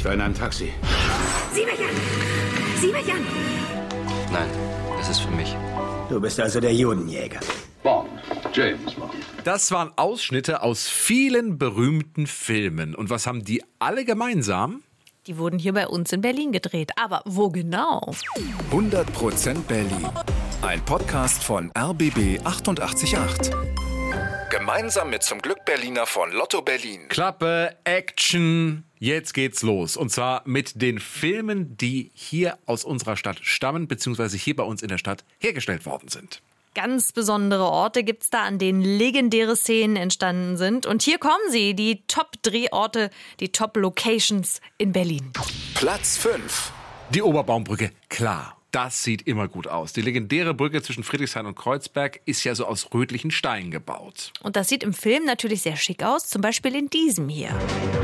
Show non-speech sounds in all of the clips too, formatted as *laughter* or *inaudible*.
Ich war in einem Taxi. Sieh mich an! Sieh mich an! Nein, das ist für mich. Du bist also der Judenjäger. Bond. James Bond. Das waren Ausschnitte aus vielen berühmten Filmen. Und was haben die alle gemeinsam? Die wurden hier bei uns in Berlin gedreht. Aber wo genau? 100% Berlin. Ein Podcast von RBB 888. Gemeinsam mit zum Glück Berliner von Lotto Berlin. Klappe, Action. Jetzt geht's los. Und zwar mit den Filmen, die hier aus unserer Stadt stammen, beziehungsweise hier bei uns in der Stadt hergestellt worden sind. Ganz besondere Orte gibt es da, an denen legendäre Szenen entstanden sind. Und hier kommen sie, die Top-Drehorte, die Top-Locations in Berlin. Platz 5. Die Oberbaumbrücke, klar. Das sieht immer gut aus. Die legendäre Brücke zwischen Friedrichshain und Kreuzberg ist ja so aus rötlichen Steinen gebaut. Und das sieht im Film natürlich sehr schick aus, zum Beispiel in diesem hier.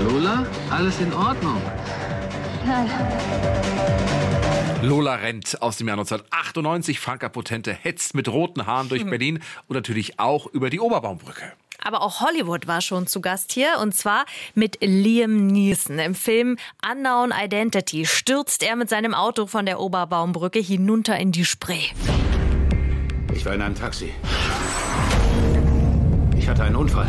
Lola, alles in Ordnung. Lola Rent aus dem Jahr 1998. Franka Potente hetzt mit roten Haaren durch Berlin und natürlich auch über die Oberbaumbrücke. Aber auch Hollywood war schon zu Gast hier und zwar mit Liam Neeson. Im Film Unknown Identity stürzt er mit seinem Auto von der Oberbaumbrücke hinunter in die Spree. Ich war in einem Taxi. Ich hatte einen Unfall.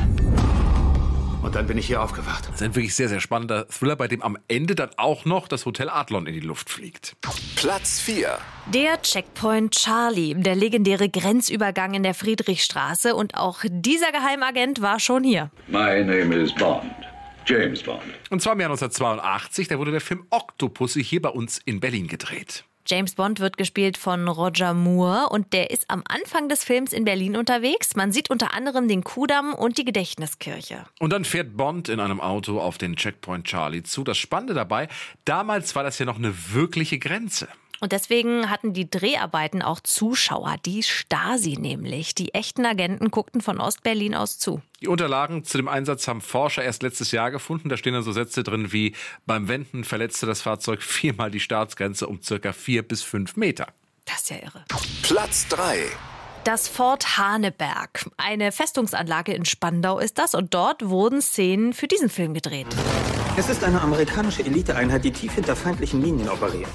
Und dann bin ich hier aufgewacht. Das ist ein wirklich sehr, sehr spannender Thriller, bei dem am Ende dann auch noch das Hotel Adlon in die Luft fliegt. Platz 4. Der Checkpoint Charlie, der legendäre Grenzübergang in der Friedrichstraße. Und auch dieser Geheimagent war schon hier. My name is Bond. James Bond. Und zwar im Jahr 1982, da wurde der Film Octopussy hier bei uns in Berlin gedreht. James Bond wird gespielt von Roger Moore und der ist am Anfang des Films in Berlin unterwegs. Man sieht unter anderem den Kudamm und die Gedächtniskirche. Und dann fährt Bond in einem Auto auf den Checkpoint Charlie zu. Das Spannende dabei, damals war das ja noch eine wirkliche Grenze. Und deswegen hatten die Dreharbeiten auch Zuschauer, die Stasi nämlich. Die echten Agenten guckten von Ostberlin aus zu. Die Unterlagen zu dem Einsatz haben Forscher erst letztes Jahr gefunden. Da stehen dann so Sätze drin wie, beim Wenden verletzte das Fahrzeug viermal die Staatsgrenze um circa vier bis fünf Meter. Das ist ja irre. Platz 3. Das Fort Haneberg. Eine Festungsanlage in Spandau ist das und dort wurden Szenen für diesen Film gedreht. Es ist eine amerikanische Eliteeinheit, die tief hinter feindlichen Linien operiert.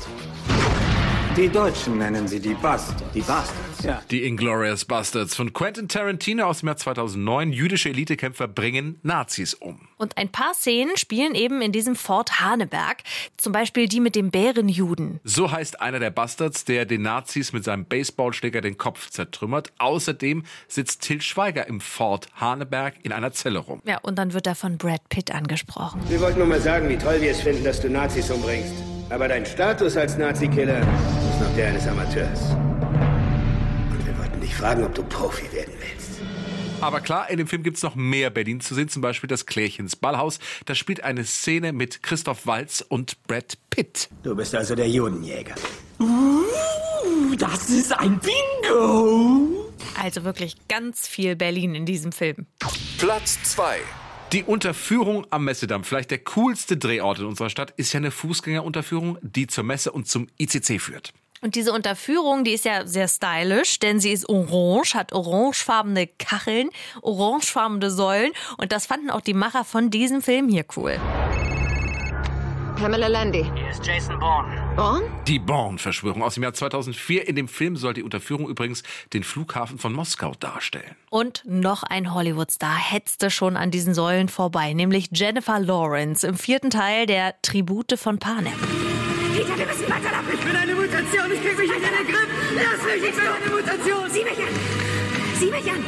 Die Deutschen nennen sie die Bast. Die Bastards, ja. Die Inglourious Bastards von Quentin Tarantino aus dem Jahr 2009. Jüdische Elitekämpfer bringen Nazis um. Und ein paar Szenen spielen eben in diesem Fort Haneberg. Zum Beispiel die mit dem Bärenjuden. So heißt einer der Bastards, der den Nazis mit seinem Baseballschläger den Kopf zertrümmert. Außerdem sitzt Till Schweiger im Fort Haneberg in einer Zelle rum. Ja, und dann wird er von Brad Pitt angesprochen. Wir wollten nur mal sagen, wie toll wir es finden, dass du Nazis umbringst. Aber dein Status als Nazi-Killer noch der eines Amateurs. Und wir wollten dich fragen, ob du Profi werden willst. Aber klar, in dem Film gibt es noch mehr Berlin zu sehen, zum Beispiel das Klärchens Ballhaus. Da spielt eine Szene mit Christoph Waltz und Brad Pitt. Du bist also der Judenjäger. Uh, das ist ein Bingo! Also wirklich ganz viel Berlin in diesem Film. Platz 2. Die Unterführung am Messedamm, vielleicht der coolste Drehort in unserer Stadt, ist ja eine Fußgängerunterführung, die zur Messe und zum ICC führt. Und diese Unterführung, die ist ja sehr stylisch, denn sie ist orange, hat orangefarbene Kacheln, orangefarbene Säulen und das fanden auch die Macher von diesem Film hier cool. Pamela Landy. Hier ist Jason Bourne. Born? Die Born-Verschwörung aus dem Jahr 2004. In dem Film soll die Unterführung übrigens den Flughafen von Moskau darstellen. Und noch ein Hollywood-Star hetzte schon an diesen Säulen vorbei, nämlich Jennifer Lawrence im vierten Teil der Tribute von Panem. Peter, wir müssen weiter ab. Ich bin eine Mutation. Ich krieg mich nicht in den Griff. Lass mich, ich bin eine Mutation. Sieh mich an. Sieh mich an.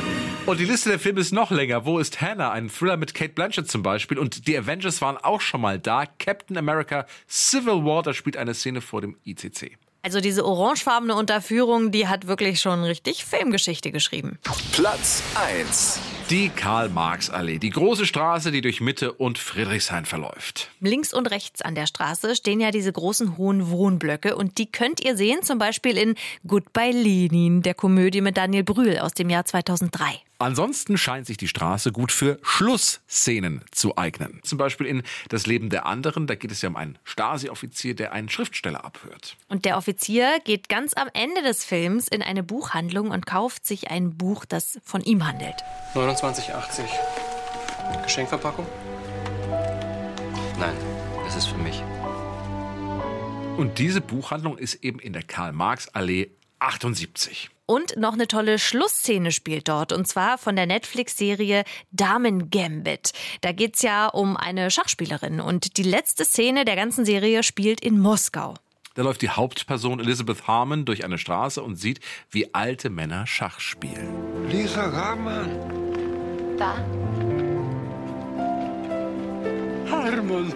Und die Liste der Filme ist noch länger. Wo ist Hannah? Ein Thriller mit Kate Blanchett zum Beispiel. Und die Avengers waren auch schon mal da. Captain America Civil War, da spielt eine Szene vor dem ICC. Also diese orangefarbene Unterführung, die hat wirklich schon richtig Filmgeschichte geschrieben. Platz 1. Die Karl-Marx-Allee, die große Straße, die durch Mitte und Friedrichshain verläuft. Links und rechts an der Straße stehen ja diese großen hohen Wohnblöcke und die könnt ihr sehen zum Beispiel in Goodbye Lenin, der Komödie mit Daniel Brühl aus dem Jahr 2003. Ansonsten scheint sich die Straße gut für Schlussszenen zu eignen. Zum Beispiel in Das Leben der anderen, da geht es ja um einen Stasi-Offizier, der einen Schriftsteller abhört. Und der Offizier geht ganz am Ende des Films in eine Buchhandlung und kauft sich ein Buch, das von ihm handelt. 29,80. Geschenkverpackung? Nein, das ist für mich. Und diese Buchhandlung ist eben in der Karl-Marx-Allee 78. Und noch eine tolle Schlussszene spielt dort, und zwar von der Netflix-Serie Damen Gambit. Da geht's ja um eine Schachspielerin und die letzte Szene der ganzen Serie spielt in Moskau. Da läuft die Hauptperson Elizabeth Harmon durch eine Straße und sieht, wie alte Männer Schach spielen. Lisa Harmon. Da. Harmon.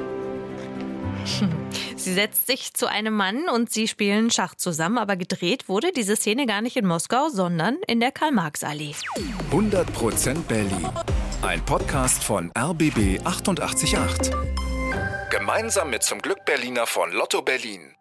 *laughs* Sie setzt sich zu einem Mann und sie spielen Schach zusammen, aber gedreht wurde diese Szene gar nicht in Moskau, sondern in der Karl-Marx-Allee. 100% Berlin. Ein Podcast von RBB 888. Gemeinsam mit zum Glück Berliner von Lotto Berlin.